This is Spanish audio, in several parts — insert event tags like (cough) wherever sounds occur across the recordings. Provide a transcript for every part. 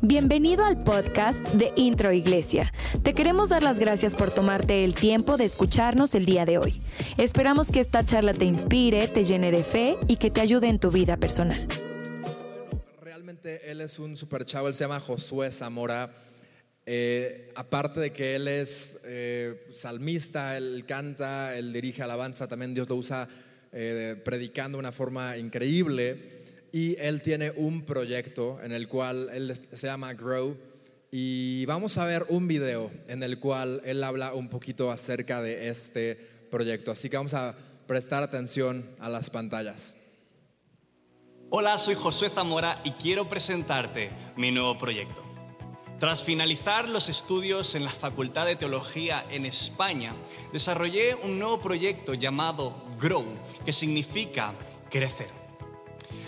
Bienvenido al podcast de Intro Iglesia. Te queremos dar las gracias por tomarte el tiempo de escucharnos el día de hoy. Esperamos que esta charla te inspire, te llene de fe y que te ayude en tu vida personal. Realmente él es un super chavo, él se llama Josué Zamora. Eh, aparte de que él es eh, salmista, él canta, él dirige alabanza, también Dios lo usa eh, predicando de una forma increíble y él tiene un proyecto en el cual él se llama Grow y vamos a ver un video en el cual él habla un poquito acerca de este proyecto. Así que vamos a prestar atención a las pantallas. Hola, soy Josué Zamora y quiero presentarte mi nuevo proyecto. Tras finalizar los estudios en la Facultad de Teología en España, desarrollé un nuevo proyecto llamado Grow, que significa crecer.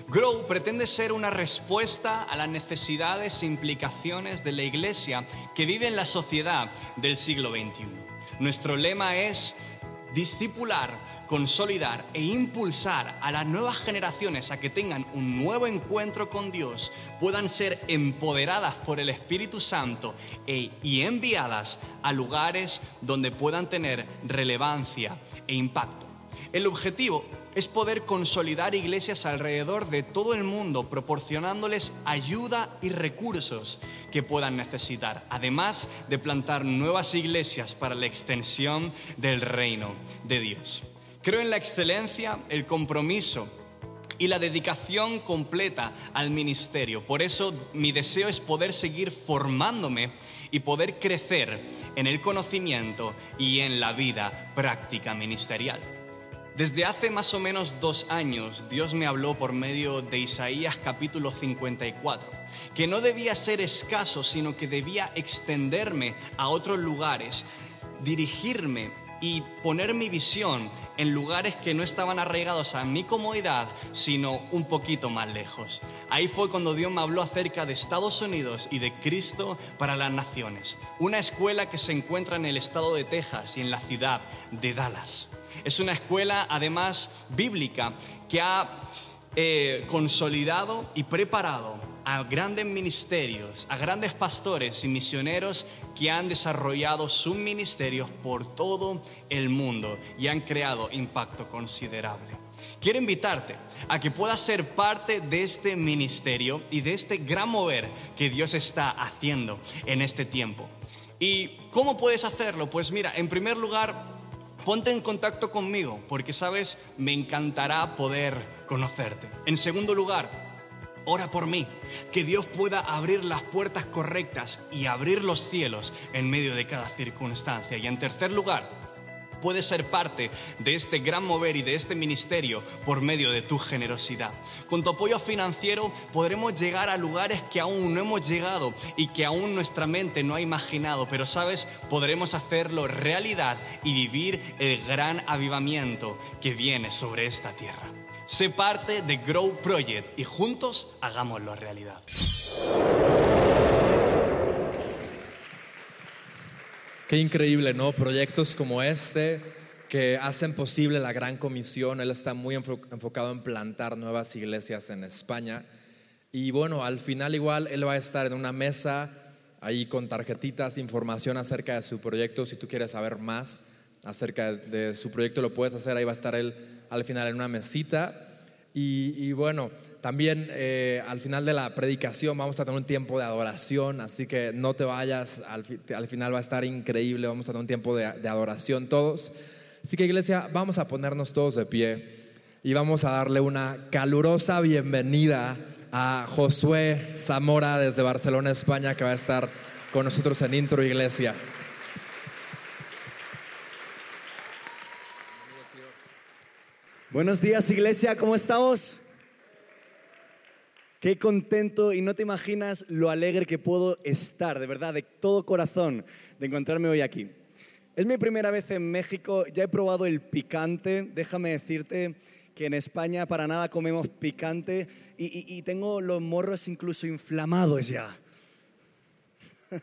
Grow pretende ser una respuesta a las necesidades e implicaciones de la iglesia que vive en la sociedad del siglo XXI. Nuestro lema es discipular, consolidar e impulsar a las nuevas generaciones a que tengan un nuevo encuentro con Dios, puedan ser empoderadas por el Espíritu Santo e, y enviadas a lugares donde puedan tener relevancia e impacto. El objetivo es poder consolidar iglesias alrededor de todo el mundo, proporcionándoles ayuda y recursos que puedan necesitar, además de plantar nuevas iglesias para la extensión del reino de Dios. Creo en la excelencia, el compromiso y la dedicación completa al ministerio. Por eso mi deseo es poder seguir formándome y poder crecer en el conocimiento y en la vida práctica ministerial. Desde hace más o menos dos años Dios me habló por medio de Isaías capítulo 54, que no debía ser escaso, sino que debía extenderme a otros lugares, dirigirme y poner mi visión en lugares que no estaban arraigados a mi comodidad, sino un poquito más lejos. Ahí fue cuando Dios me habló acerca de Estados Unidos y de Cristo para las naciones. Una escuela que se encuentra en el estado de Texas y en la ciudad de Dallas. Es una escuela además bíblica que ha eh, consolidado y preparado a grandes ministerios, a grandes pastores y misioneros que han desarrollado sus ministerios por todo el mundo y han creado impacto considerable. Quiero invitarte a que puedas ser parte de este ministerio y de este gran mover que Dios está haciendo en este tiempo. ¿Y cómo puedes hacerlo? Pues mira, en primer lugar, ponte en contacto conmigo, porque sabes, me encantará poder conocerte. En segundo lugar, ora por mí, que Dios pueda abrir las puertas correctas y abrir los cielos en medio de cada circunstancia. Y en tercer lugar, puedes ser parte de este gran mover y de este ministerio por medio de tu generosidad. Con tu apoyo financiero podremos llegar a lugares que aún no hemos llegado y que aún nuestra mente no ha imaginado, pero sabes, podremos hacerlo realidad y vivir el gran avivamiento que viene sobre esta tierra. Sé parte de Grow Project y juntos hagámoslo realidad. Qué increíble, ¿no? Proyectos como este que hacen posible la gran comisión. Él está muy enfocado en plantar nuevas iglesias en España. Y bueno, al final igual él va a estar en una mesa ahí con tarjetitas, información acerca de su proyecto. Si tú quieres saber más acerca de su proyecto, lo puedes hacer. Ahí va a estar él al final en una mesita. Y, bueno, también eh, al final de la predicación vamos a tener un tiempo de adoración, así que no te vayas, al, final va a estar increíble, vamos a tener un tiempo de, de adoración todos. Así que iglesia, vamos a ponernos todos de pie y vamos a darle una calurosa bienvenida a Josué Zamora desde Barcelona, España, que va a estar con nosotros en Intro Iglesia. Buenos días iglesia, ¿cómo estamos? Qué contento y no te imaginas lo alegre que puedo estar, de verdad, de todo corazón, de encontrarme hoy aquí. Es mi primera vez en México, ya he probado el picante, déjame decirte que en España para nada comemos picante y, y tengo los morros incluso inflamados ya. (laughs)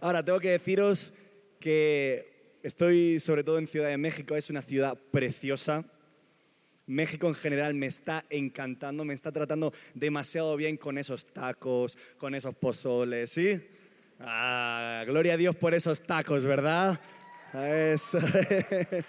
Ahora, tengo que deciros que estoy sobre todo en Ciudad de México, es una ciudad preciosa, México en general me está encantando, me está tratando demasiado bien con esos tacos, con esos pozoles, ¿sí? Ah, gloria a Dios por esos tacos, ¿verdad? Eso es.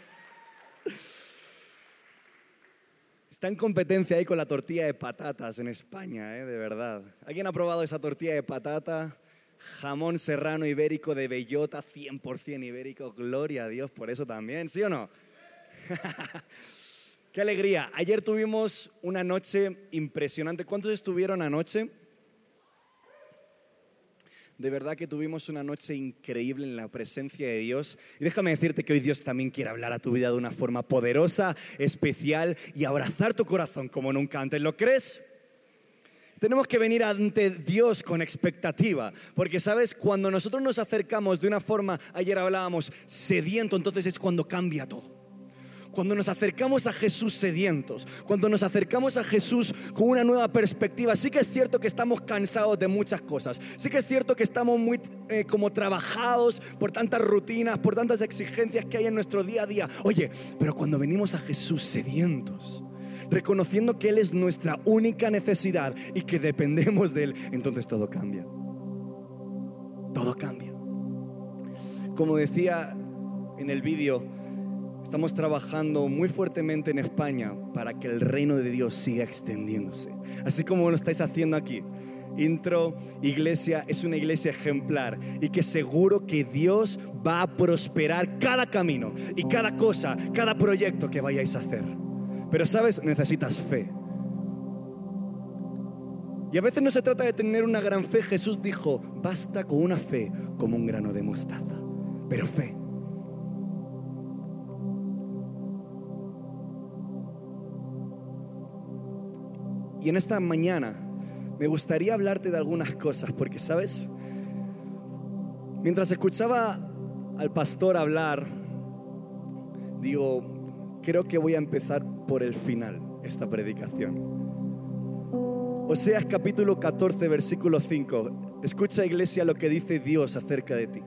Está en competencia ahí con la tortilla de patatas en España, ¿eh? de verdad. ¿Alguien ha probado esa tortilla de patata? Jamón serrano ibérico de bellota, 100% ibérico. Gloria a Dios por eso también, ¿sí o no? (laughs) Qué alegría. Ayer tuvimos una noche impresionante. ¿Cuántos estuvieron anoche? De verdad que tuvimos una noche increíble en la presencia de Dios. Y déjame decirte que hoy Dios también quiere hablar a tu vida de una forma poderosa, especial y abrazar tu corazón como nunca antes. ¿Lo crees? Tenemos que venir ante Dios con expectativa, porque sabes, cuando nosotros nos acercamos de una forma, ayer hablábamos, sediento, entonces es cuando cambia todo cuando nos acercamos a Jesús sedientos, cuando nos acercamos a Jesús con una nueva perspectiva, sí que es cierto que estamos cansados de muchas cosas, sí que es cierto que estamos muy eh, como trabajados por tantas rutinas, por tantas exigencias que hay en nuestro día a día. Oye, pero cuando venimos a Jesús sedientos, reconociendo que Él es nuestra única necesidad y que dependemos de Él, entonces todo cambia. Todo cambia. Como decía en el vídeo, Estamos trabajando muy fuertemente en España para que el reino de Dios siga extendiéndose. Así como lo estáis haciendo aquí. Intro Iglesia es una iglesia ejemplar y que seguro que Dios va a prosperar cada camino y cada cosa, cada proyecto que vayáis a hacer. Pero sabes, necesitas fe. Y a veces no se trata de tener una gran fe. Jesús dijo, basta con una fe como un grano de mostaza. Pero fe. Y en esta mañana me gustaría hablarte de algunas cosas, porque sabes, mientras escuchaba al pastor hablar, digo, creo que voy a empezar por el final, esta predicación. Oseas capítulo 14, versículo 5. Escucha iglesia lo que dice Dios acerca de ti.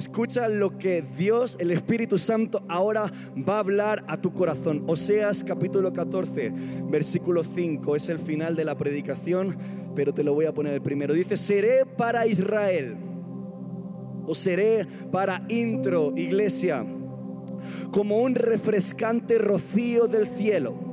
Escucha lo que Dios, el Espíritu Santo, ahora va a hablar a tu corazón. Oseas capítulo 14, versículo 5, es el final de la predicación, pero te lo voy a poner el primero. Dice, seré para Israel, o seré para intro, iglesia, como un refrescante rocío del cielo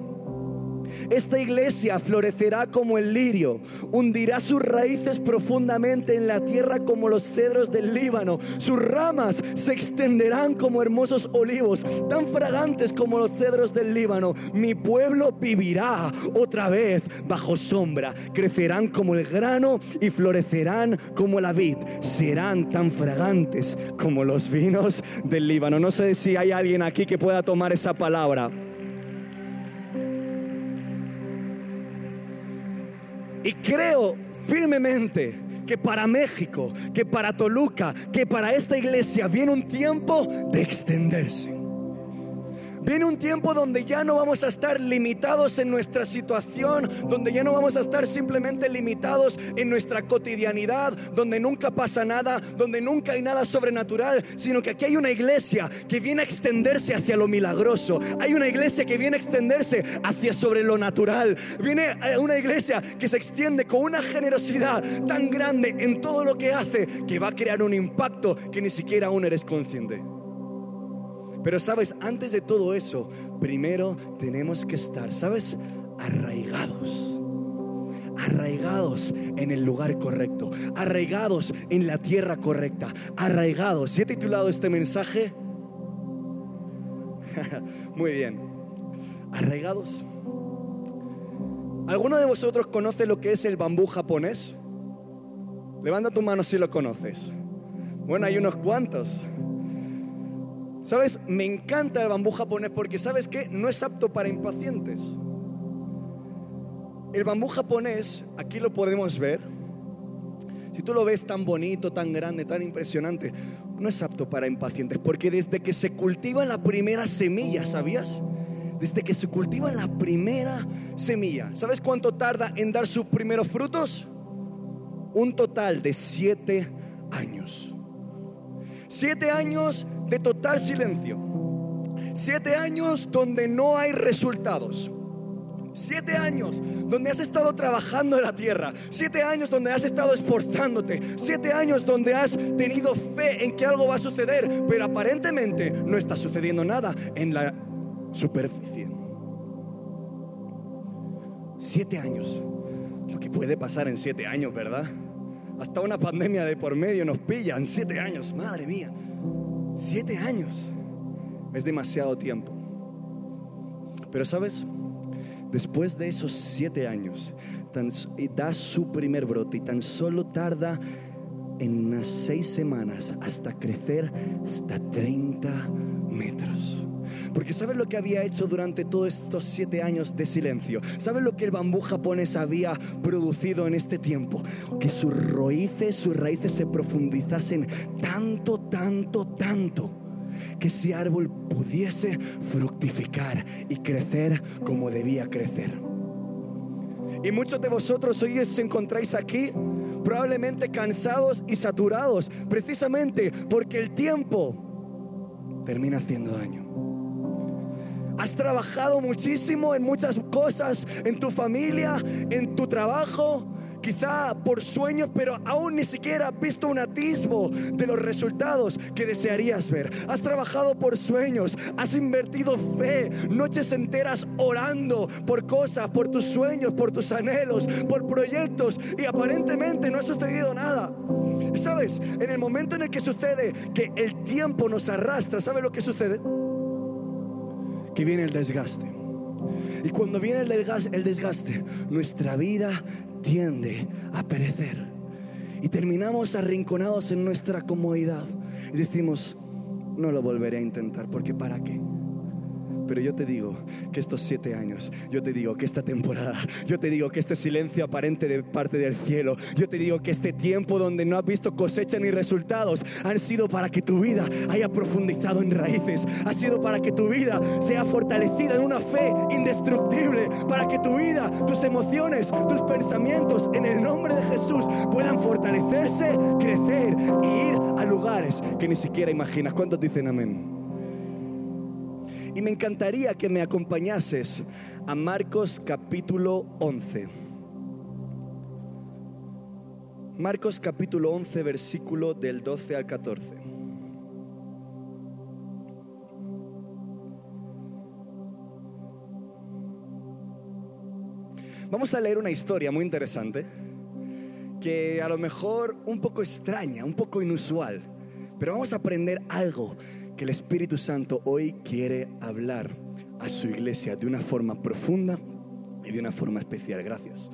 esta iglesia florecerá como el lirio, hundirá sus raíces profundamente en la tierra como los cedros del Líbano. Sus ramas se extenderán como hermosos olivos, tan fragantes como los cedros del Líbano. Mi pueblo vivirá otra vez bajo sombra. Crecerán como el grano y florecerán como la vid. Serán tan fragantes como los vinos del Líbano. No sé si hay alguien aquí que pueda tomar esa palabra. Y creo firmemente que para México, que para Toluca, que para esta iglesia viene un tiempo de extenderse. Viene un tiempo donde ya no vamos a estar limitados en nuestra situación, donde ya no vamos a estar simplemente limitados en nuestra cotidianidad, donde nunca pasa nada, donde nunca hay nada sobrenatural, sino que aquí hay una iglesia que viene a extenderse hacia lo milagroso. Hay una iglesia que viene a extenderse hacia sobre lo natural. Viene eh, una iglesia que se extiende con una generosidad tan grande en todo lo que hace que va a crear un impacto que ni siquiera aún eres consciente. Pero sabes, antes de todo eso, primero tenemos que estar, ¿sabes? Arraigados. Arraigados en el lugar correcto. Arraigados en la tierra correcta. Arraigados. ¿Si he titulado este mensaje? (laughs) Muy bien. Arraigados. ¿Alguno de vosotros conoce lo que es el bambú japonés? Levanta tu mano si lo conoces. Bueno, hay unos cuantos. ¿Sabes? Me encanta el bambú japonés porque ¿sabes qué? No es apto para impacientes. El bambú japonés, aquí lo podemos ver. Si tú lo ves tan bonito, tan grande, tan impresionante, no es apto para impacientes porque desde que se cultiva la primera semilla, ¿sabías? Desde que se cultiva la primera semilla, ¿sabes cuánto tarda en dar sus primeros frutos? Un total de siete años. Siete años de total silencio. Siete años donde no hay resultados. Siete años donde has estado trabajando en la tierra. Siete años donde has estado esforzándote. Siete años donde has tenido fe en que algo va a suceder. Pero aparentemente no está sucediendo nada en la superficie. Siete años. Lo que puede pasar en siete años, ¿verdad? Hasta una pandemia de por medio nos pillan. Siete años, madre mía. Siete años. Es demasiado tiempo. Pero sabes, después de esos siete años, da su primer brote y tan solo tarda en unas seis semanas hasta crecer hasta 30 metros. Porque ¿sabes lo que había hecho durante todos estos siete años de silencio? ¿Sabes lo que el bambú japonés había producido en este tiempo? Que sus raíces, sus raíces se profundizasen tanto, tanto, tanto que ese árbol pudiese fructificar y crecer como debía crecer. Y muchos de vosotros hoy os encontráis aquí probablemente cansados y saturados, precisamente porque el tiempo termina haciendo daño. Has trabajado muchísimo en muchas cosas, en tu familia, en tu trabajo, quizá por sueños, pero aún ni siquiera has visto un atisbo de los resultados que desearías ver. Has trabajado por sueños, has invertido fe, noches enteras orando por cosas, por tus sueños, por tus anhelos, por proyectos y aparentemente no ha sucedido nada. ¿Sabes? En el momento en el que sucede que el tiempo nos arrastra, ¿sabes lo que sucede? Que viene el desgaste. Y cuando viene el desgaste, el desgaste, nuestra vida tiende a perecer. Y terminamos arrinconados en nuestra comodidad. Y decimos, no lo volveré a intentar, porque ¿para qué? Pero yo te digo que estos siete años, yo te digo que esta temporada, yo te digo que este silencio aparente de parte del cielo, yo te digo que este tiempo donde no has visto cosecha ni resultados, han sido para que tu vida haya profundizado en raíces, ha sido para que tu vida sea fortalecida en una fe indestructible, para que tu vida, tus emociones, tus pensamientos en el nombre de Jesús puedan fortalecerse, crecer e ir a lugares que ni siquiera imaginas. ¿Cuántos dicen amén? Y me encantaría que me acompañases a Marcos capítulo 11. Marcos capítulo 11, versículo del 12 al 14. Vamos a leer una historia muy interesante que a lo mejor un poco extraña, un poco inusual, pero vamos a aprender algo que el Espíritu Santo hoy quiere hablar a su iglesia de una forma profunda y de una forma especial. Gracias.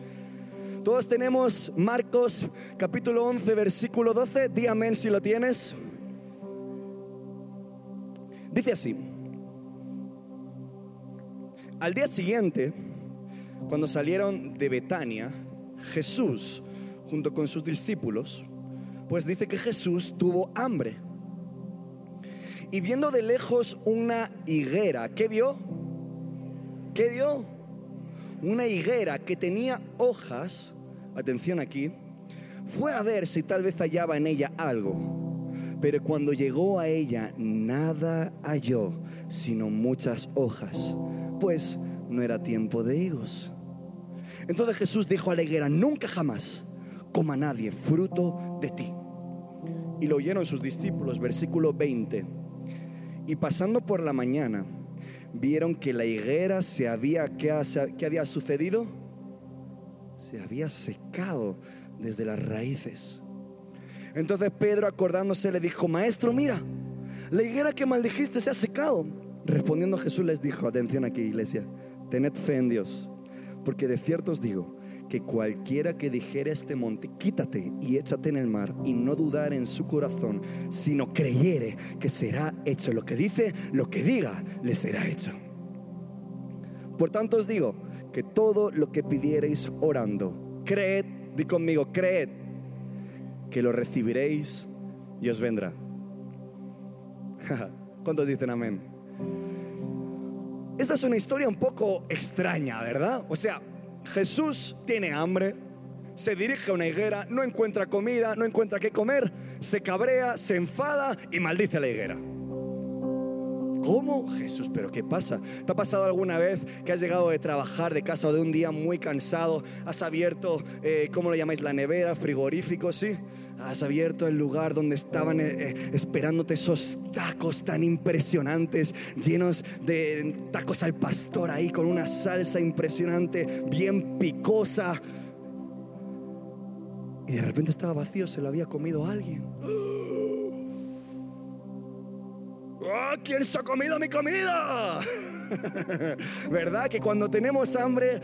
Todos tenemos Marcos capítulo 11, versículo 12. Di amén si lo tienes. Dice así. Al día siguiente, cuando salieron de Betania, Jesús, junto con sus discípulos, pues dice que Jesús tuvo hambre. Y viendo de lejos una higuera, ¿qué vio? ¿Qué vio? Una higuera que tenía hojas, atención aquí, fue a ver si tal vez hallaba en ella algo. Pero cuando llegó a ella, nada halló, sino muchas hojas, pues no era tiempo de higos. Entonces Jesús dijo a la higuera, nunca jamás coma nadie fruto de ti. Y lo oyeron sus discípulos, versículo 20. Y pasando por la mañana, vieron que la higuera se había, ¿qué, había sucedido? Se había secado desde las raíces. Entonces Pedro acordándose le dijo, maestro, mira, la higuera que maldijiste se ha secado. Respondiendo Jesús les dijo, atención aquí iglesia, tened fe en Dios, porque de cierto os digo, que cualquiera que dijere este monte, quítate y échate en el mar, y no dudar en su corazón, sino creyere que será hecho lo que dice, lo que diga, le será hecho. Por tanto os digo que todo lo que pidiereis orando, creed, di conmigo, creed, que lo recibiréis y os vendrá. (laughs) ¿Cuántos dicen amén? Esta es una historia un poco extraña, ¿verdad? O sea, Jesús tiene hambre, se dirige a una higuera, no encuentra comida, no encuentra qué comer, se cabrea, se enfada y maldice a la higuera. ¿Cómo? Jesús, pero ¿qué pasa? ¿Te ha pasado alguna vez que has llegado de trabajar de casa o de un día muy cansado? ¿Has abierto, eh, ¿cómo lo llamáis? La nevera, frigorífico, ¿sí? Has abierto el lugar donde estaban eh, eh, esperándote esos tacos tan impresionantes, llenos de tacos al pastor ahí con una salsa impresionante, bien picosa. Y de repente estaba vacío, se lo había comido alguien. ¡Ah! ¿Quién se ha comido mi comida? (laughs) ¿Verdad? Que cuando tenemos hambre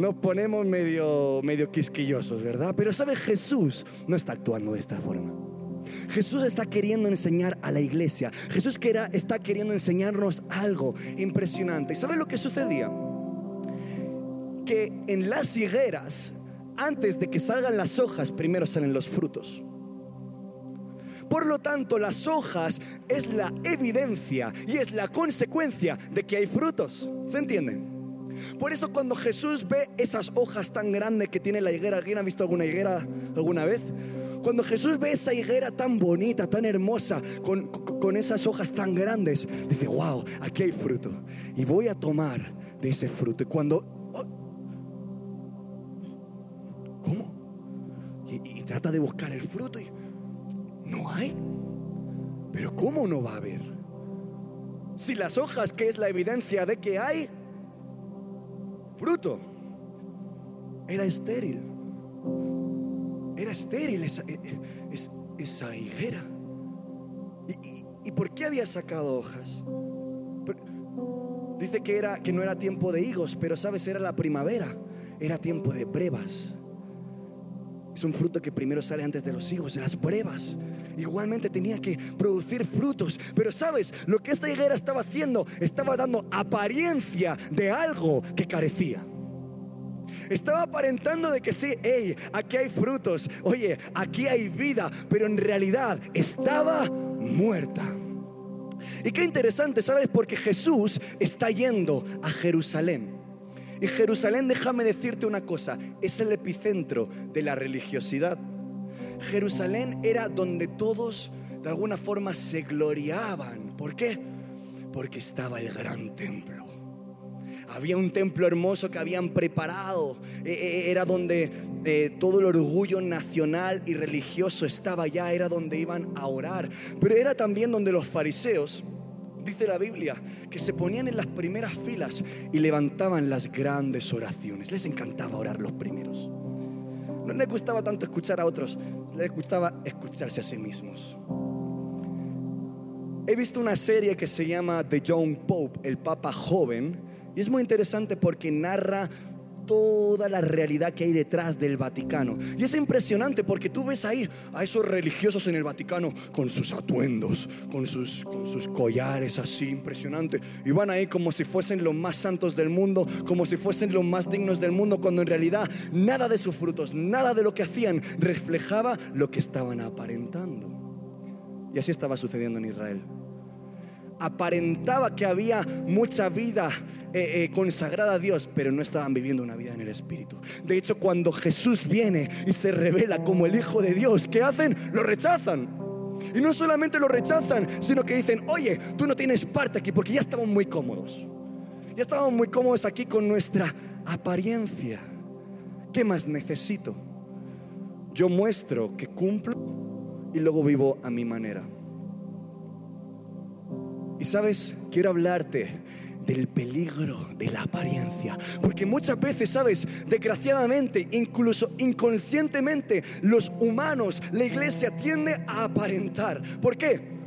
nos ponemos medio, medio quisquillosos, ¿verdad? Pero ¿sabe? Jesús no está actuando de esta forma. Jesús está queriendo enseñar a la iglesia. Jesús está queriendo enseñarnos algo impresionante. ¿Sabe lo que sucedía? Que en las higueras, antes de que salgan las hojas, primero salen los frutos. Por lo tanto, las hojas es la evidencia y es la consecuencia de que hay frutos. ¿Se entiende? Por eso cuando Jesús ve esas hojas tan grandes que tiene la higuera, ¿alguien ha visto alguna higuera alguna vez? Cuando Jesús ve esa higuera tan bonita, tan hermosa, con, con esas hojas tan grandes, dice, wow, aquí hay fruto. Y voy a tomar de ese fruto. Y cuando... oh, ¿Cómo? Y, y trata de buscar el fruto y no hay. Pero ¿cómo no va a haber? Si las hojas, que es la evidencia de que hay fruto, era estéril. Era estéril esa, e, esa, esa higuera. ¿Y, y, y por qué había sacado hojas? Dice que, era, que no era tiempo de higos, pero sabes, era la primavera, era tiempo de brevas. Es un fruto que primero sale antes de los higos, de las brevas. Igualmente tenía que producir frutos. Pero sabes, lo que esta higuera estaba haciendo, estaba dando apariencia de algo que carecía. Estaba aparentando de que sí, hey, aquí hay frutos, oye, aquí hay vida, pero en realidad estaba muerta. Y qué interesante, ¿sabes? Porque Jesús está yendo a Jerusalén. Y Jerusalén, déjame decirte una cosa, es el epicentro de la religiosidad. Jerusalén era donde todos de alguna forma se gloriaban. ¿Por qué? Porque estaba el gran templo. Había un templo hermoso que habían preparado. E, e, era donde eh, todo el orgullo nacional y religioso estaba allá. Era donde iban a orar. Pero era también donde los fariseos, dice la Biblia, que se ponían en las primeras filas y levantaban las grandes oraciones. Les encantaba orar los primeros. No les gustaba tanto escuchar a otros, les gustaba escucharse a sí mismos. He visto una serie que se llama The Young Pope, el Papa Joven, y es muy interesante porque narra toda la realidad que hay detrás del Vaticano. Y es impresionante porque tú ves ahí a esos religiosos en el Vaticano con sus atuendos, con sus, con sus collares así, impresionante. Y van ahí como si fuesen los más santos del mundo, como si fuesen los más dignos del mundo, cuando en realidad nada de sus frutos, nada de lo que hacían reflejaba lo que estaban aparentando. Y así estaba sucediendo en Israel aparentaba que había mucha vida eh, eh, consagrada a Dios, pero no estaban viviendo una vida en el Espíritu. De hecho, cuando Jesús viene y se revela como el Hijo de Dios, ¿qué hacen? Lo rechazan. Y no solamente lo rechazan, sino que dicen, oye, tú no tienes parte aquí porque ya estamos muy cómodos. Ya estamos muy cómodos aquí con nuestra apariencia. ¿Qué más necesito? Yo muestro que cumplo y luego vivo a mi manera. Y sabes, quiero hablarte del peligro de la apariencia. Porque muchas veces, sabes, desgraciadamente, incluso inconscientemente, los humanos, la iglesia tiende a aparentar. ¿Por qué?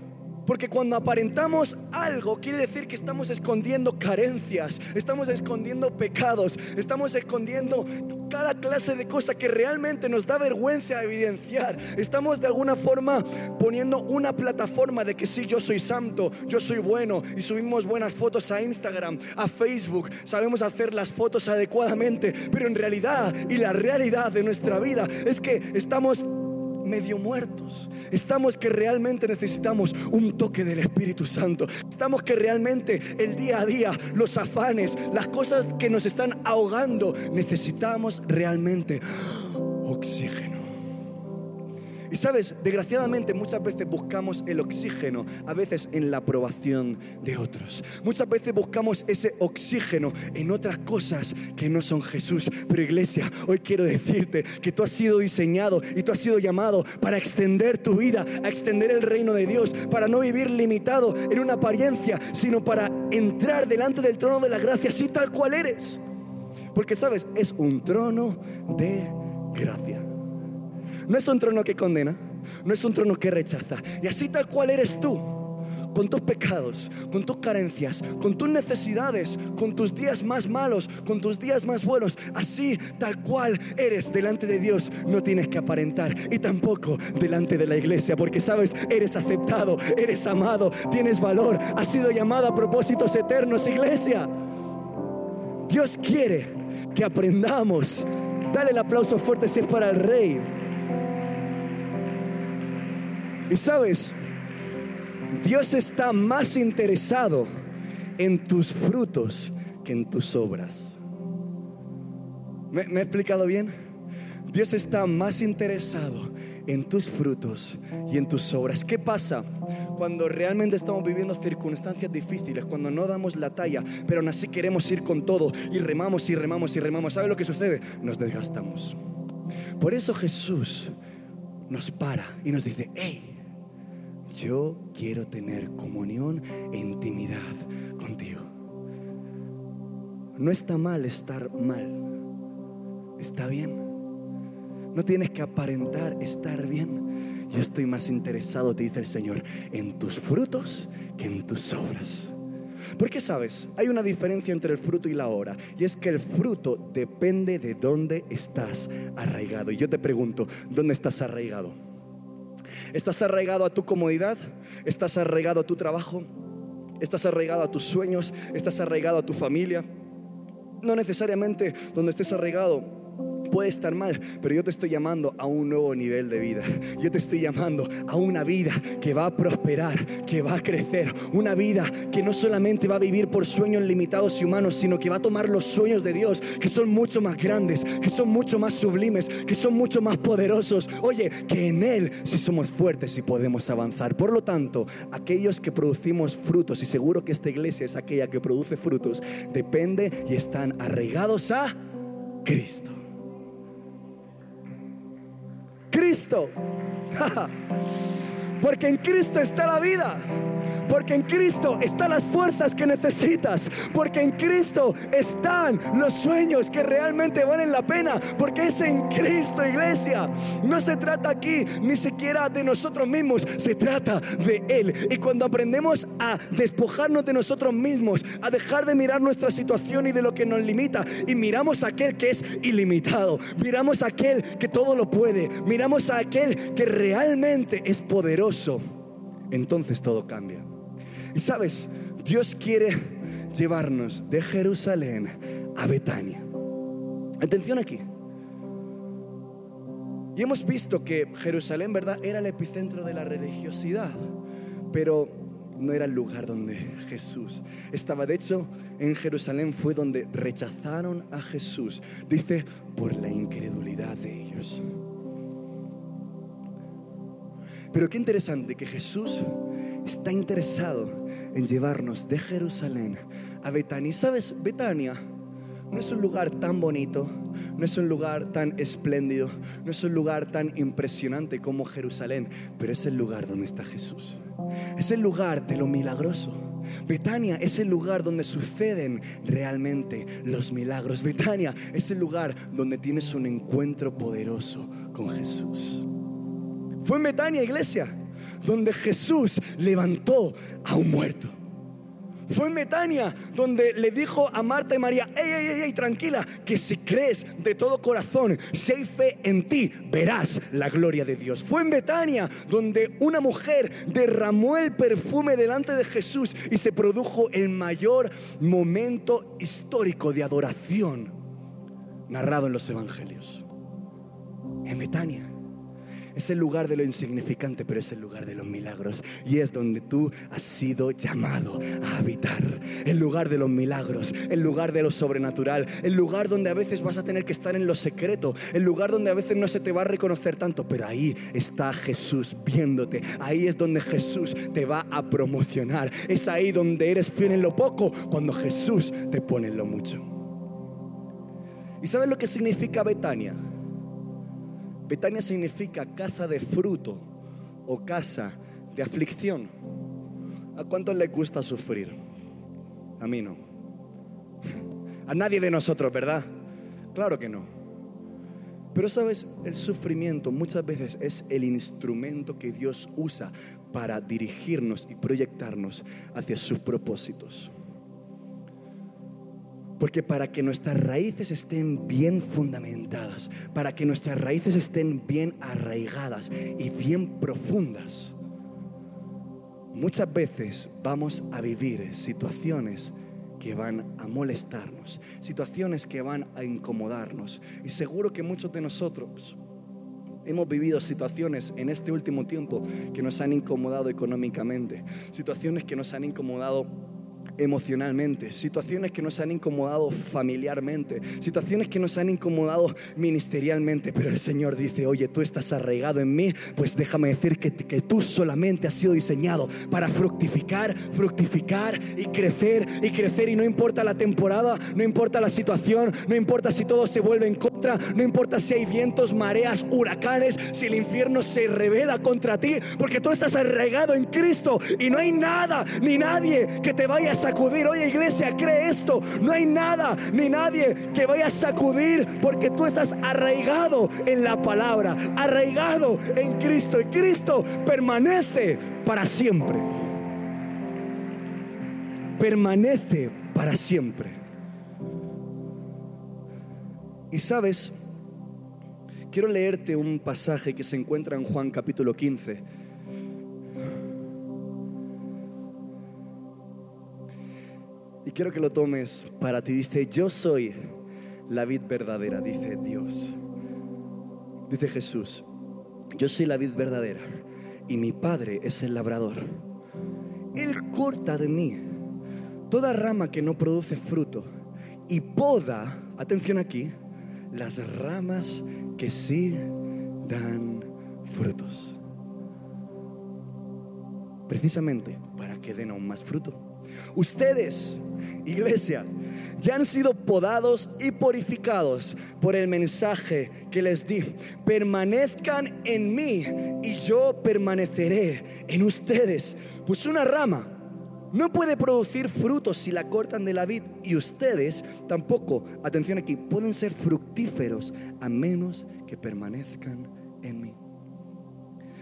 Porque cuando aparentamos algo quiere decir que estamos escondiendo carencias, estamos escondiendo pecados, estamos escondiendo cada clase de cosa que realmente nos da vergüenza evidenciar. Estamos de alguna forma poniendo una plataforma de que sí, yo soy santo, yo soy bueno y subimos buenas fotos a Instagram, a Facebook, sabemos hacer las fotos adecuadamente, pero en realidad y la realidad de nuestra vida es que estamos medio muertos. Estamos que realmente necesitamos un toque del Espíritu Santo. Estamos que realmente el día a día, los afanes, las cosas que nos están ahogando, necesitamos realmente oxígeno. Y sabes, desgraciadamente muchas veces buscamos el oxígeno, a veces en la aprobación de otros. Muchas veces buscamos ese oxígeno en otras cosas que no son Jesús. Pero iglesia, hoy quiero decirte que tú has sido diseñado y tú has sido llamado para extender tu vida, a extender el reino de Dios, para no vivir limitado en una apariencia, sino para entrar delante del trono de la gracia, así tal cual eres. Porque sabes, es un trono de gracia. No es un trono que condena, no es un trono que rechaza. Y así tal cual eres tú, con tus pecados, con tus carencias, con tus necesidades, con tus días más malos, con tus días más buenos, así tal cual eres delante de Dios, no tienes que aparentar y tampoco delante de la iglesia, porque sabes, eres aceptado, eres amado, tienes valor, has sido llamado a propósitos eternos, iglesia. Dios quiere que aprendamos. Dale el aplauso fuerte si es para el rey. Y sabes, Dios está más interesado en tus frutos que en tus obras. ¿Me, he explicado bien? Dios está más interesado en tus frutos y en tus obras. ¿Qué pasa cuando realmente estamos viviendo circunstancias difíciles, cuando no damos la talla, pero aún así queremos ir con todo y remamos y remamos y remamos? ¿Sabe lo que sucede? Nos desgastamos. Por eso Jesús nos para y nos dice, hey, yo quiero tener comunión e intimidad contigo. No está mal estar mal. Está bien. No tienes que aparentar estar bien. Yo estoy más interesado, te dice el Señor, en tus frutos que en tus obras. Porque sabes, hay una diferencia entre el fruto y la obra, y es que el fruto depende de dónde estás arraigado. Y yo te pregunto, ¿dónde estás arraigado? ¿Estás arraigado a tu comodidad? ¿Estás arraigado a tu trabajo? ¿Estás arraigado a tus sueños? ¿Estás arraigado a tu familia? No necesariamente donde estés arraigado puede estar mal, pero yo te estoy llamando a un nuevo nivel de vida. Yo te estoy llamando a una vida que va a prosperar, que va a crecer, una vida que no solamente va a vivir por sueños limitados y humanos, sino que va a tomar los sueños de Dios, que son mucho más grandes, que son mucho más sublimes, que son mucho más poderosos. Oye, que en Él sí somos fuertes y podemos avanzar. Por lo tanto, aquellos que producimos frutos, y seguro que esta iglesia es aquella que produce frutos, depende y están arraigados a Cristo. Cristo. (laughs) Porque en Cristo está la vida. Porque en Cristo están las fuerzas que necesitas. Porque en Cristo están los sueños que realmente valen la pena. Porque es en Cristo, iglesia. No se trata aquí ni siquiera de nosotros mismos. Se trata de Él. Y cuando aprendemos a despojarnos de nosotros mismos, a dejar de mirar nuestra situación y de lo que nos limita, y miramos a aquel que es ilimitado, miramos a aquel que todo lo puede, miramos a aquel que realmente es poderoso, entonces todo cambia. Y sabes, Dios quiere llevarnos de Jerusalén a Betania. Atención aquí. Y hemos visto que Jerusalén, ¿verdad?, era el epicentro de la religiosidad, pero no era el lugar donde Jesús estaba. De hecho, en Jerusalén fue donde rechazaron a Jesús, dice, por la incredulidad de ellos. Pero qué interesante que Jesús está interesado en llevarnos de Jerusalén a Betania. Y sabes, Betania no es un lugar tan bonito, no es un lugar tan espléndido, no es un lugar tan impresionante como Jerusalén, pero es el lugar donde está Jesús. Es el lugar de lo milagroso. Betania es el lugar donde suceden realmente los milagros. Betania es el lugar donde tienes un encuentro poderoso con Jesús. Fue en Betania, iglesia, donde Jesús levantó a un muerto. Fue en Betania donde le dijo a Marta y María, ey, ey, ey, tranquila, que si crees de todo corazón, si hay fe en ti, verás la gloria de Dios. Fue en Betania donde una mujer derramó el perfume delante de Jesús y se produjo el mayor momento histórico de adoración narrado en los evangelios. En Betania Es el lugar de lo insignificante, pero es el lugar de los milagros. Y es donde tú has sido llamado a habitar. El lugar de los milagros, el lugar de lo sobrenatural, el lugar donde a veces vas a tener que estar en lo secreto, el lugar donde a veces no se te va a reconocer tanto, pero ahí está Jesús viéndote. Ahí es donde Jesús te va a promocionar. Es ahí donde eres fiel en lo poco, cuando Jesús te pone en lo mucho. ¿Y sabes lo que significa Betania? Betania significa casa de fruto o casa de aflicción. ¿A cuántos les gusta sufrir? A mí no. (laughs) A nadie de nosotros, ¿verdad? Claro que no. Pero sabes, el sufrimiento muchas veces es el instrumento que Dios usa para dirigirnos y proyectarnos hacia sus propósitos. Porque para que nuestras raíces estén bien fundamentadas, para que nuestras raíces estén bien arraigadas y bien profundas, muchas veces vamos a vivir situaciones que van a molestarnos, situaciones que van a incomodarnos. Y seguro que muchos de nosotros hemos vivido situaciones en este último tiempo que nos han incomodado económicamente, situaciones que nos han incomodado emocionalmente, situaciones que nos han incomodado familiarmente, situaciones que nos han incomodado ministerialmente, pero el Señor dice, oye, tú estás arraigado en mí, pues déjame decir que, que tú solamente has sido diseñado para fructificar, fructificar y crecer y crecer y no importa la temporada, no importa la situación, no importa si todo se vuelve en contra, no importa si hay vientos, mareas, huracanes, si el infierno se revela contra ti, porque tú estás arraigado en Cristo y no hay nada ni nadie que te vaya a sacudir. Oye iglesia, cree esto. No hay nada ni nadie que vaya a sacudir porque tú estás arraigado en la palabra, arraigado en Cristo. Y Cristo permanece para siempre. Permanece para siempre. Y sabes, quiero leerte un pasaje que se encuentra en Juan capítulo 15 Y quiero que lo tomes para ti. Dice, yo soy la vid verdadera, dice Dios. Dice Jesús, yo soy la vid verdadera y mi Padre es el labrador. Él corta de mí toda rama que no produce fruto y poda, atención aquí, las ramas que sí dan frutos. Precisamente para que den aún más fruto. Ustedes iglesia, ya han sido podados y purificados por el mensaje que les di. Permanezcan en mí y yo permaneceré en ustedes. Pues una rama no puede producir frutos si la cortan de la vid y ustedes tampoco, atención aquí, pueden ser fructíferos a menos que permanezcan en mí.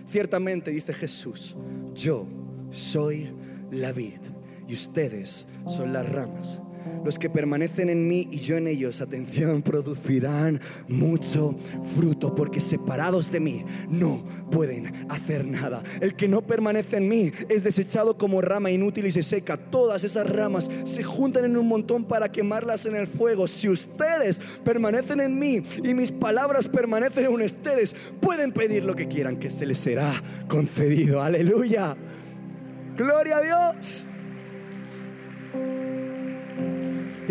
Ciertamente dice Jesús, yo soy la vid ustedes son las ramas. Los que permanecen en mí y yo en ellos, atención, (laughs) producirán mucho fruto, porque separados de mí no pueden hacer nada. El que no permanece en mí es desechado como rama inútil y se seca. Todas esas ramas se juntan en un montón para quemarlas en el fuego. Si ustedes permanecen en mí y mis palabras permanecen en ustedes, pueden pedir lo que quieran, que se les será concedido. Aleluya. Gloria a Dios.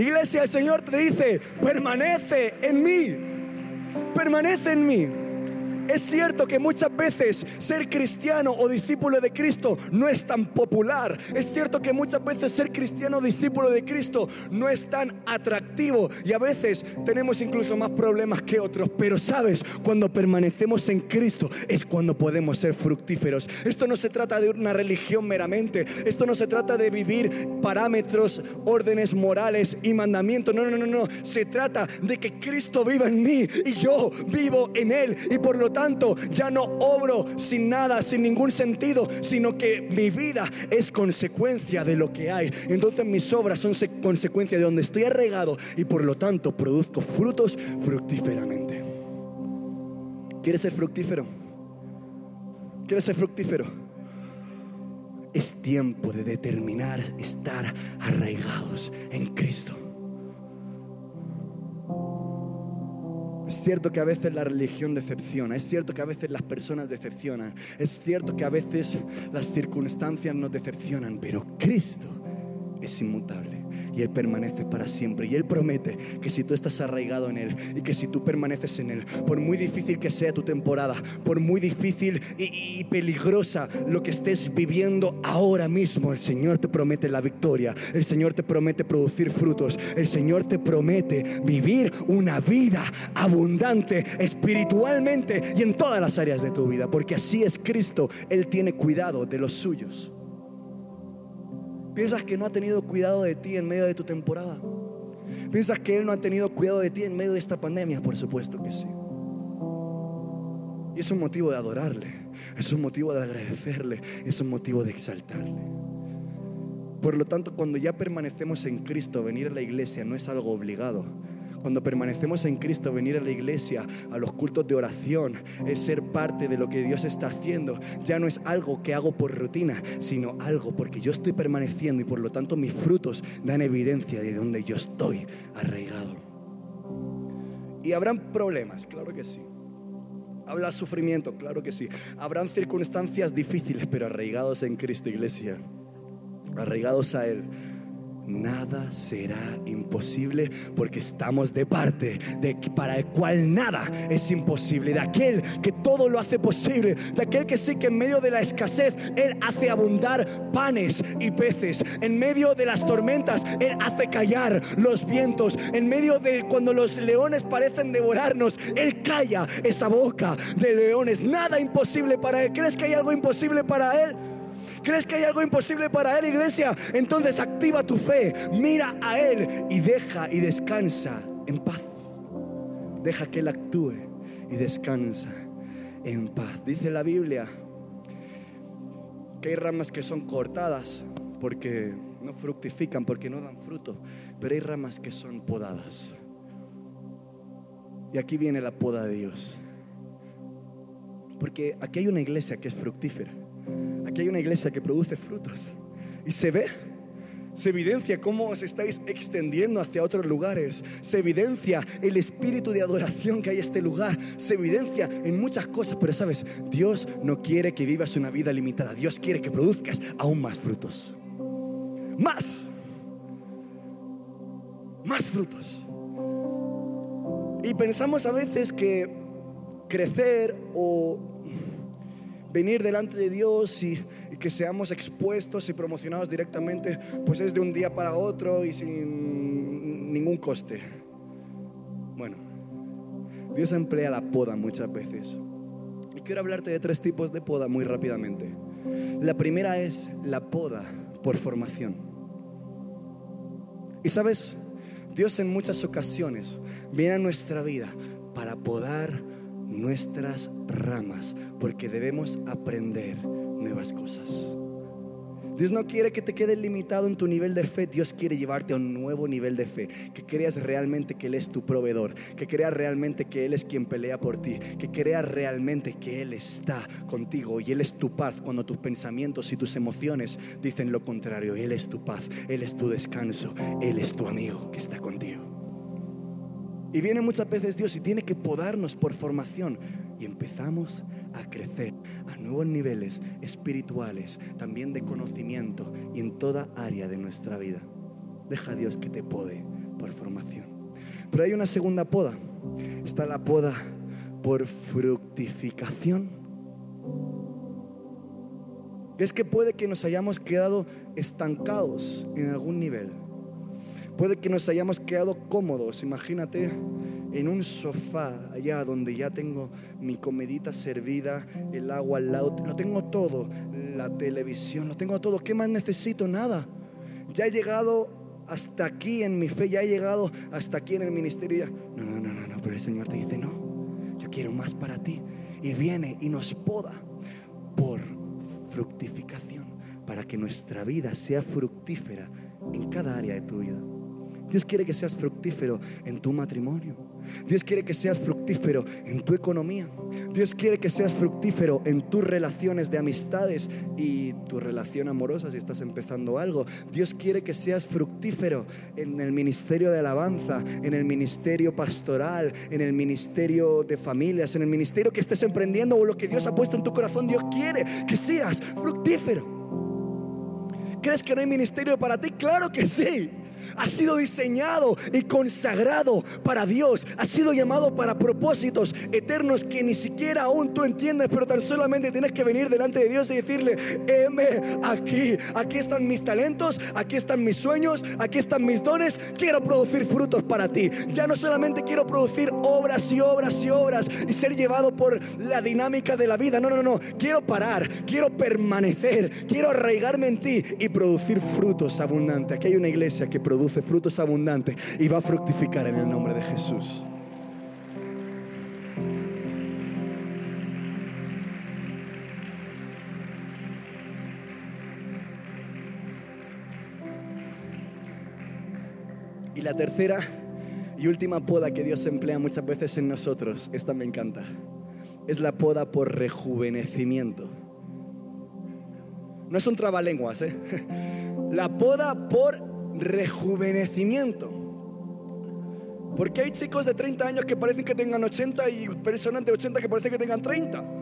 Iglesia, el Señor te dice, permanece en mí, permanece en mí. Es cierto que muchas veces ser cristiano o discípulo de Cristo no es tan popular. Es cierto que muchas veces ser cristiano o discípulo de Cristo no es tan atractivo. Y a veces tenemos incluso más problemas que otros. Pero sabes, cuando permanecemos en Cristo es cuando podemos ser fructíferos. Esto no se trata de una religión meramente. Esto no se trata de vivir parámetros, órdenes morales y mandamientos. No, no, no, no. Se trata de que Cristo viva en mí y yo vivo en Él. Y por lo tanto, ya no obro sin nada, sin ningún sentido, sino que mi vida es consecuencia de lo que hay. Entonces mis obras son consecuencia de donde estoy arraigado y por lo tanto produzco frutos fructíferamente. ¿Quieres ser fructífero? ¿Quieres ser fructífero? Es tiempo de determinar estar arraigados en Cristo. Es cierto que a veces la religión decepciona, es cierto que a veces las personas decepcionan, es cierto que a veces las circunstancias nos decepcionan, pero Cristo es inmutable y Él permanece para siempre. Y Él promete que si tú estás arraigado en Él y que si tú permaneces en Él, por muy difícil que sea tu temporada, por muy difícil y, peligrosa lo que estés viviendo ahora mismo, el Señor te promete la victoria, el Señor te promete producir frutos, el Señor te promete vivir una vida abundante espiritualmente y en todas las áreas de tu vida, porque así es Cristo, Él tiene cuidado de los suyos. ¿Piensas que no ha tenido cuidado de ti en medio de tu temporada? ¿Piensas que Él no ha tenido cuidado de ti en medio de esta pandemia? Por supuesto que sí. Y es un motivo de adorarle, es un motivo de agradecerle, es un motivo de exaltarle. Por lo tanto, cuando ya permanecemos en Cristo, venir a la iglesia no es algo obligado, cuando permanecemos en Cristo, venir a la iglesia, a los cultos de oración, es ser parte de lo que Dios está haciendo. Ya no es algo que hago por rutina, sino algo porque yo estoy permaneciendo y por lo tanto mis frutos dan evidencia de donde yo estoy arraigado. Y habrán problemas, claro que sí. Habrá sufrimiento, claro que sí. Habrán circunstancias difíciles, pero arraigados en Cristo, iglesia. Arraigados a Él nada será imposible porque estamos de parte de para el cual nada es imposible, de aquel que todo lo hace posible, de aquel que sí que en medio de la escasez Él hace abundar panes y peces, en medio de las tormentas Él hace callar los vientos, en medio de cuando los leones parecen devorarnos, Él calla esa boca de leones, nada imposible para Él. ¿Crees que hay algo imposible para Él? ¿Crees que hay algo imposible para Él, iglesia? Entonces activa tu fe, mira a Él y deja y descansa en paz. Deja que Él actúe y descansa en paz. Dice la Biblia que hay ramas que son cortadas porque no fructifican, porque no dan fruto, pero hay ramas que son podadas. Y aquí viene la poda de Dios. Porque aquí hay una iglesia que es fructífera. Aquí hay una iglesia que produce frutos. Y se ve, se evidencia cómo os estáis extendiendo hacia otros lugares. Se evidencia el espíritu de adoración que hay en este lugar. Se evidencia en muchas cosas. Pero sabes, Dios no quiere que vivas una vida limitada. Dios quiere que produzcas aún más frutos. Más. Más frutos. Y pensamos a veces que crecer o venir delante de Dios y, que seamos expuestos y promocionados directamente, pues es de un día para otro y sin ningún coste. Bueno, Dios emplea la poda muchas veces. Y quiero hablarte de tres tipos de poda muy rápidamente. La primera es la poda por formación. Y sabes, Dios en muchas ocasiones viene a nuestra vida para podar nuestras ramas, porque debemos aprender nuevas cosas. Dios no quiere que te quedes limitado en tu nivel de fe, Dios quiere llevarte a un nuevo nivel de fe, que creas realmente que Él es tu proveedor, que creas realmente que Él es quien pelea por ti, que creas realmente que Él está contigo y Él es tu paz. Cuando tus pensamientos y tus emociones dicen lo contrario, Él es tu paz, Él es tu descanso, Él es tu amigo que está contigo. Y viene muchas veces Dios y tiene que podarnos por formación. Y empezamos a crecer a nuevos niveles espirituales, también de conocimiento y en toda área de nuestra vida. Deja a Dios que te pode por formación. Pero hay una segunda poda. Está la poda por fructificación. Es que puede que nos hayamos quedado estancados en algún nivel Puede que nos hayamos quedado cómodos, imagínate, en un sofá allá donde ya tengo mi comedita servida, el agua al lado, lo tengo todo, la televisión, lo tengo todo. ¿Qué más necesito? Nada. Ya he llegado hasta aquí en mi fe, ya he llegado hasta aquí en el ministerio. No, no, no, no, no, pero el Señor te dice, no, yo quiero más para ti. Y viene y nos poda por fructificación, para que nuestra vida sea fructífera en cada área de tu vida. Dios quiere que seas fructífero en tu matrimonio. Dios quiere que seas fructífero en tu economía. Dios quiere que seas fructífero en tus relaciones de amistades y tu relación amorosa si estás empezando algo. Dios quiere que seas fructífero en el ministerio de alabanza, en el ministerio pastoral, en el ministerio de familias, en el ministerio que estés emprendiendo o lo que Dios ha puesto en tu corazón. Dios quiere que seas fructífero. ¿Crees que no hay ministerio para ti? Claro que sí. Ha sido diseñado y consagrado para Dios. Ha sido llamado para propósitos eternos que ni siquiera aún tú entiendes, pero tan solamente tienes que venir delante de Dios y decirle, heme aquí, aquí están mis talentos, aquí están mis sueños, aquí están mis dones, quiero producir frutos para ti. Ya no solamente quiero producir obras y obras y obras y ser llevado por la dinámica de la vida, no, no, no, quiero parar, quiero permanecer, quiero arraigarme en ti y producir frutos abundantes. Aquí hay una iglesia que produce frutos abundantes y va a fructificar en el nombre de Jesús. Y la tercera y última poda que Dios emplea muchas veces en nosotros, esta me encanta, es la poda por rejuvenecimiento. No es un trabalenguas, ¿eh? (laughs) La poda por rejuvenecimiento. Porque hay chicos de 30 años que parecen que tengan 80 y personas de 80 que parecen que tengan 30.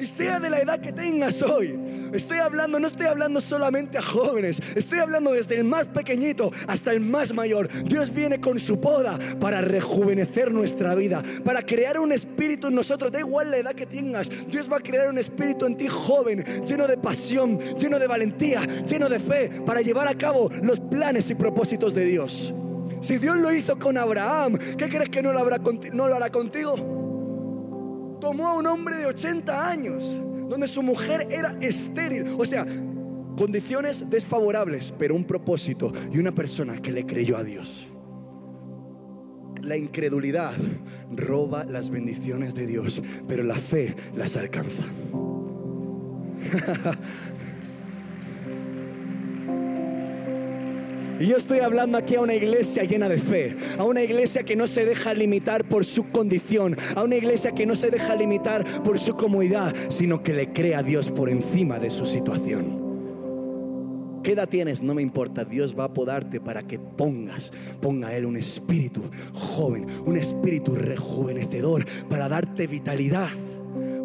Y sea de la edad que tengas hoy. Estoy hablando, no estoy hablando solamente a jóvenes, estoy hablando desde el más pequeñito hasta el más mayor. Dios viene con su poda para rejuvenecer nuestra vida, para crear un espíritu en nosotros, da igual la edad que tengas. Dios va a crear un espíritu en ti joven, lleno de pasión, lleno de valentía, lleno de fe, para llevar a cabo los planes y propósitos de Dios. Si Dios lo hizo con Abraham, ¿qué crees que no lo, no lo hará contigo? Tomó a un hombre de 80 años, donde su mujer era estéril. O sea, condiciones desfavorables, pero un propósito y una persona que le creyó a Dios. La incredulidad roba las bendiciones de Dios, pero la fe las alcanza. (laughs) Y yo estoy hablando aquí a una iglesia llena de fe, a una iglesia que no se deja limitar por su condición, a una iglesia que no se deja limitar por su comodidad, sino que le cree a Dios por encima de su situación. ¿Qué edad tienes? No me importa. Dios va a podarte para que pongas, ponga a Él un espíritu joven, un espíritu rejuvenecedor para darte vitalidad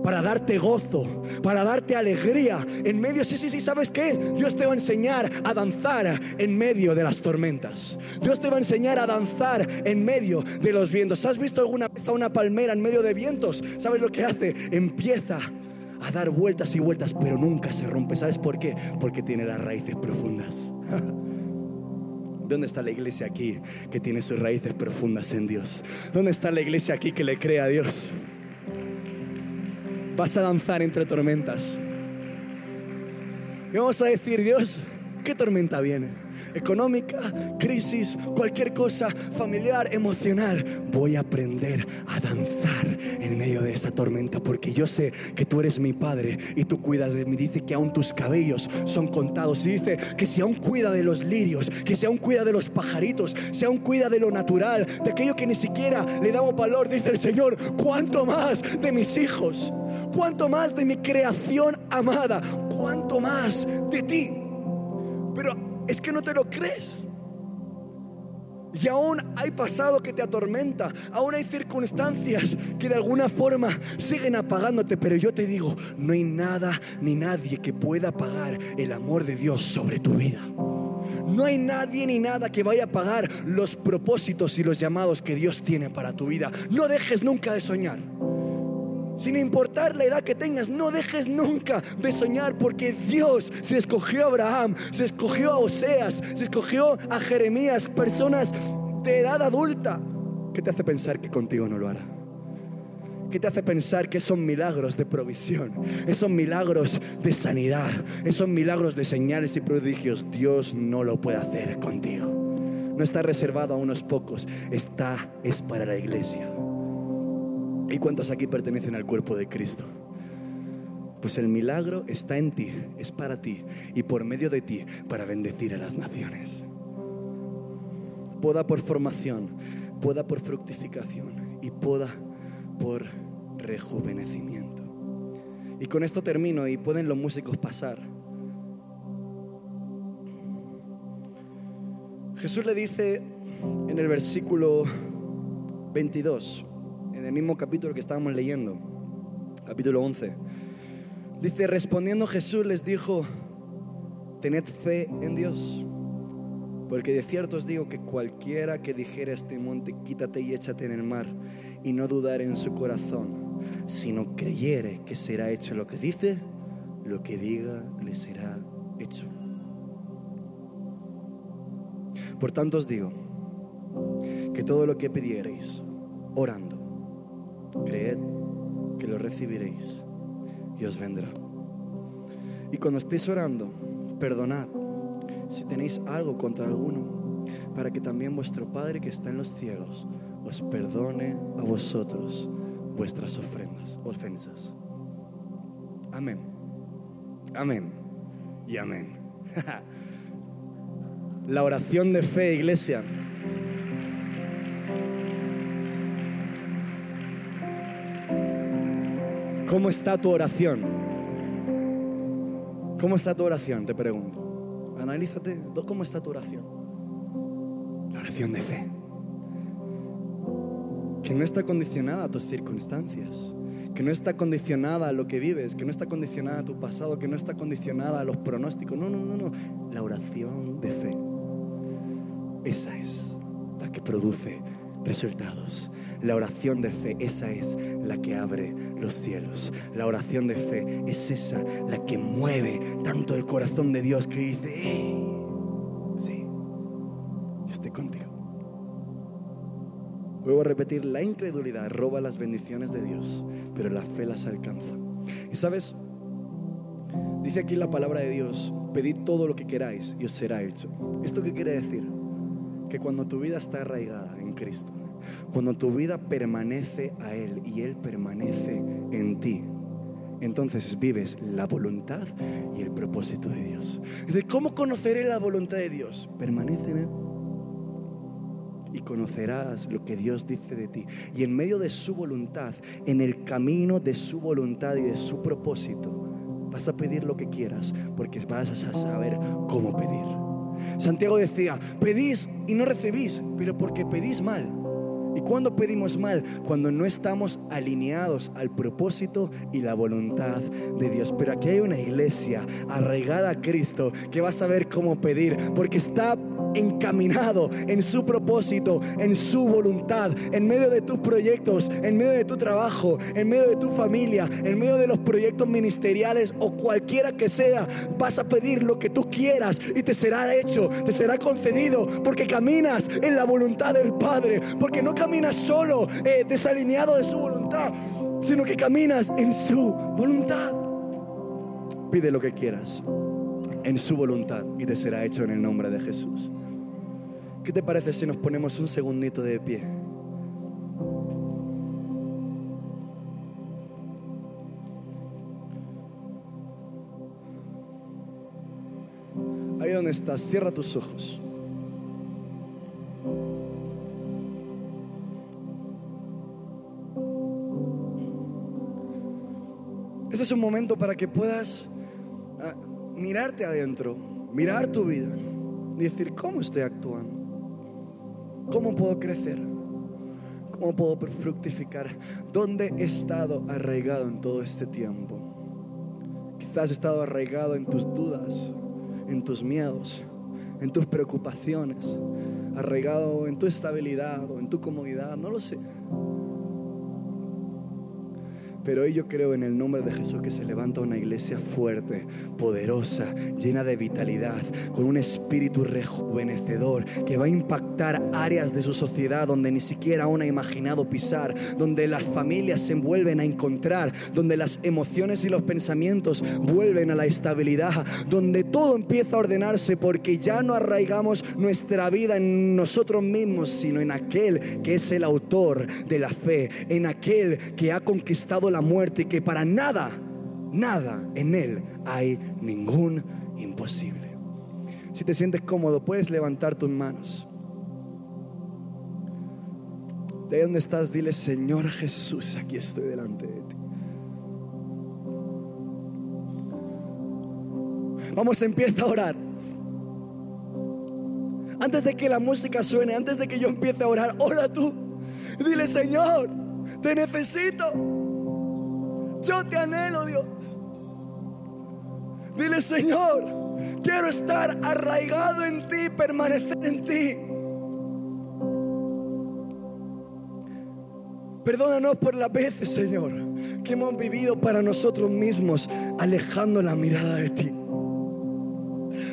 para darte gozo, para darte alegría en medio, sí, sí, sí, ¿sabes qué? Dios te va a enseñar a danzar en medio de las tormentas. Dios te va a enseñar a danzar en medio de los vientos. ¿Has visto alguna vez a una palmera en medio de vientos? ¿Sabes lo que hace? Empieza a dar vueltas y vueltas, pero nunca se rompe. ¿Sabes por qué? Porque tiene las raíces profundas. (laughs) ¿Dónde está la iglesia aquí que tiene sus raíces profundas en Dios? ¿Dónde está la iglesia aquí que le cree a Dios? Vas a danzar entre tormentas. Y vamos a decir, Dios, ¿qué tormenta viene? económica, crisis, cualquier cosa familiar, emocional. Voy a aprender a danzar en medio de esa tormenta porque yo sé que tú eres mi padre y tú cuidas de mí. Dice que aún tus cabellos son contados y dice que si aún cuida de los lirios, que si aún cuida de los pajaritos, si aún cuida de lo natural, de aquello que ni siquiera le damos valor, dice el Señor, ¿cuánto más de mis hijos? ¿Cuánto más de mi creación amada? ¿Cuánto más de ti? Pero es que no te lo crees. Y aún hay pasado que te atormenta, aún hay circunstancias que de alguna forma siguen apagándote, pero yo te digo, no hay nada ni nadie que pueda apagar el amor de Dios sobre tu vida. No hay nadie ni nada que vaya a apagar los propósitos y los llamados que Dios tiene para tu vida. No dejes nunca de soñar. Sin importar la edad que tengas, no dejes nunca de soñar porque Dios se escogió a Abraham, se escogió a Oseas, se escogió a Jeremías, personas de edad adulta. ¿Qué te hace pensar que contigo no lo hará? ¿Qué te hace pensar que son milagros de provisión? Esos milagros de sanidad, esos milagros de señales y prodigios, Dios no lo puede hacer contigo. No está reservado a unos pocos, está es para la iglesia. ¿Y cuántos aquí pertenecen al cuerpo de Cristo? Pues el milagro está en ti, es para ti y por medio de ti para bendecir a las naciones. poda por formación, poda por fructificación y poda por rejuvenecimiento. Y con esto termino y pueden los músicos pasar. Jesús le dice en el versículo 22, en el mismo capítulo que estábamos leyendo, capítulo 11, dice, respondiendo Jesús les dijo, tened fe en Dios, porque de cierto os digo que cualquiera que dijera este monte, quítate y échate en el mar, y no dudar en su corazón, sino creyere que será hecho lo que dice, lo que diga le será hecho. Por tanto os digo que todo lo que pidiereis orando, creed que lo recibiréis y os vendrá. Y cuando estéis orando, perdonad si tenéis algo contra alguno, para que también vuestro Padre que está en los cielos os perdone a vosotros vuestras ofrendas, ofensas. Amén. Amén. Y amén. (laughs) La oración de fe, iglesia. ¿Cómo está tu oración? ¿Cómo está tu oración? Te pregunto. Analízate, ¿cómo está tu oración? La oración de fe. Que no está condicionada a tus circunstancias, que no está condicionada a lo que vives, que no está condicionada a tu pasado, que no está condicionada a los pronósticos. No, no, no, no. La oración de fe. Esa es la que produce resultados. La oración de fe, esa es la que abre los cielos. La oración de fe es esa la que mueve tanto el corazón de Dios que dice, sí, yo estoy contigo. Vuelvo a repetir, la incredulidad roba las bendiciones de Dios, pero la fe las alcanza. Y sabes, dice aquí la palabra de Dios, pedid todo lo que queráis y os será hecho. ¿Esto qué quiere decir? Que cuando tu vida está arraigada en Cristo, cuando tu vida permanece a Él y Él permanece en ti, entonces vives la voluntad y el propósito de Dios. Dice, ¿cómo conoceré la voluntad de Dios? Permanece en Él y conocerás lo que Dios dice de ti. Y en medio de su voluntad, en el camino de su voluntad y de su propósito, vas a pedir lo que quieras porque vas a saber cómo pedir. Santiago decía, pedís y no recibís, pero porque pedís mal. ¿Y cuando pedimos mal? Cuando no estamos alineados al propósito y la voluntad de Dios. Pero aquí hay una iglesia arraigada a Cristo que va a saber cómo pedir, porque está encaminado en su propósito, en su voluntad, en medio de tus proyectos, en medio de tu trabajo, en medio de tu familia, en medio de los proyectos ministeriales o cualquiera que sea, vas a pedir lo que tú quieras y te será hecho, te será concedido, porque caminas en la voluntad del Padre, porque no caminas solo eh, desalineado de su voluntad, sino que caminas en su voluntad. Pide lo que quieras en su voluntad y te será hecho en el nombre de Jesús. ¿Qué te parece si nos ponemos un segundito de pie? Ahí donde estás, cierra tus ojos. Este es un momento para que puedas ah, mirarte adentro, mirar tu vida decir, ¿cómo estoy actuando? ¿Cómo puedo crecer? ¿Cómo puedo fructificar? ¿Dónde he estado arraigado en todo este tiempo? Quizás he estado arraigado en tus dudas, en tus miedos, en tus preocupaciones, arraigado en tu estabilidad o en tu comodidad, no lo sé. Pero hoy yo creo en el nombre de Jesús que se levanta una iglesia fuerte, poderosa, llena de vitalidad, con un espíritu rejuvenecedor que va a impactar áreas de su sociedad donde ni siquiera aún ha imaginado pisar, donde las familias se vuelven a encontrar, donde las emociones y los pensamientos vuelven a la estabilidad, donde todo empieza a ordenarse porque ya no arraigamos nuestra vida en nosotros mismos, sino en aquel que es el autor de la fe, en aquel que ha conquistado la muerte y que para nada, nada en Él hay ningún imposible. Si te sientes cómodo, puedes levantar tus manos. De ahí donde estás, dile, Señor Jesús, aquí estoy delante de ti. Vamos, empieza a orar. Antes de que la música suene, antes de que yo empiece a orar, ora tú. Dile, Señor, te necesito. Yo te anhelo, Dios. Dile, Señor, quiero estar arraigado en ti, permanecer en ti. Perdónanos por las veces, Señor, que hemos vivido para nosotros mismos, alejando la mirada de ti.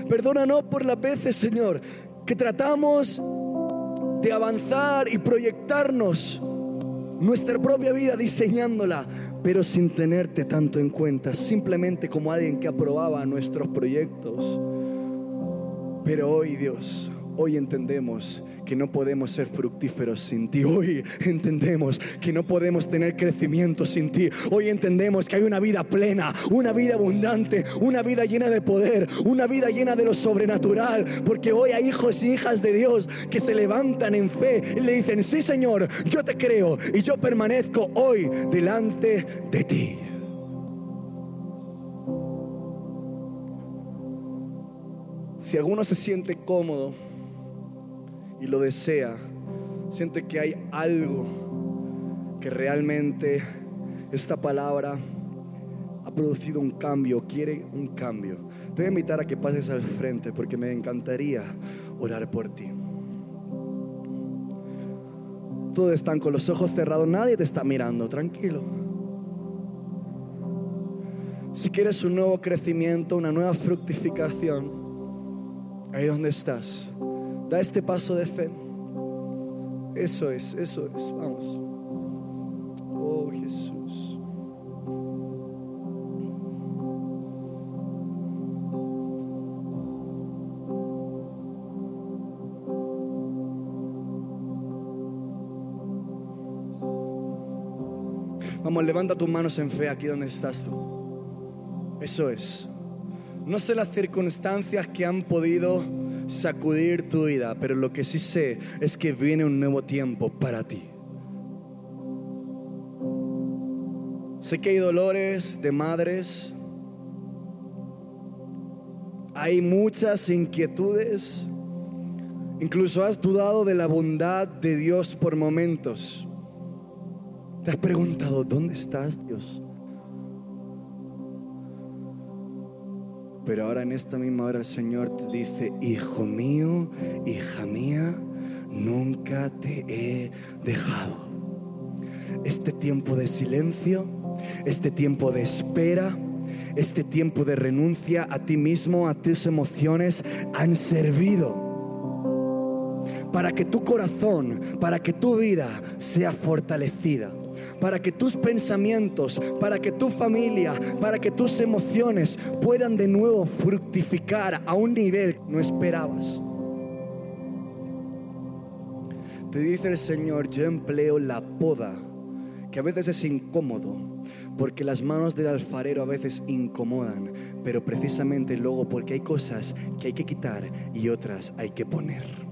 Perdónanos por las veces, Señor, que tratamos de avanzar y proyectarnos nuestra propia vida diseñándola, pero sin tenerte tanto en cuenta, simplemente como alguien que aprobaba nuestros proyectos. Pero hoy, Dios, hoy entendemos que no podemos ser fructíferos sin ti. Hoy entendemos que no podemos tener crecimiento sin ti. Hoy entendemos que hay una vida plena, una vida abundante, una vida llena de poder, una vida llena de lo sobrenatural. Porque hoy hay hijos y hijas de Dios que se levantan en fe y le dicen, sí Señor, yo te creo y yo permanezco hoy delante de ti. Si alguno se siente cómodo, y lo desea, siente que hay algo que realmente esta palabra ha producido un cambio, quiere un cambio. Te voy a invitar a que pases al frente porque me encantaría orar por ti. Todos están con los ojos cerrados, nadie te está mirando, tranquilo. Si quieres un nuevo crecimiento, una nueva fructificación, ahí donde estás, Da este paso de fe. Eso es, eso es. Vamos. Oh Jesús. Vamos, levanta tus manos en fe aquí donde estás tú. Eso es. No sé las circunstancias que han podido sacudir tu vida, pero lo que sí sé es que viene un nuevo tiempo para ti. Sé que hay dolores de madres, hay muchas inquietudes, incluso has dudado de la bondad de Dios por momentos. Te has preguntado, ¿dónde estás Dios? Pero ahora en esta misma hora el Señor te dice, hijo mío, hija mía, nunca te he dejado. Este tiempo de silencio, este tiempo de espera, este tiempo de renuncia a ti mismo, a tus emociones, han servido para que tu corazón, para que tu vida sea fortalecida para que tus pensamientos, para que tu familia, para que tus emociones puedan de nuevo fructificar a un nivel que no esperabas. Te dice el Señor, yo empleo la poda, que a veces es incómodo, porque las manos del alfarero a veces incomodan, pero precisamente luego porque hay cosas que hay que quitar y otras hay que poner.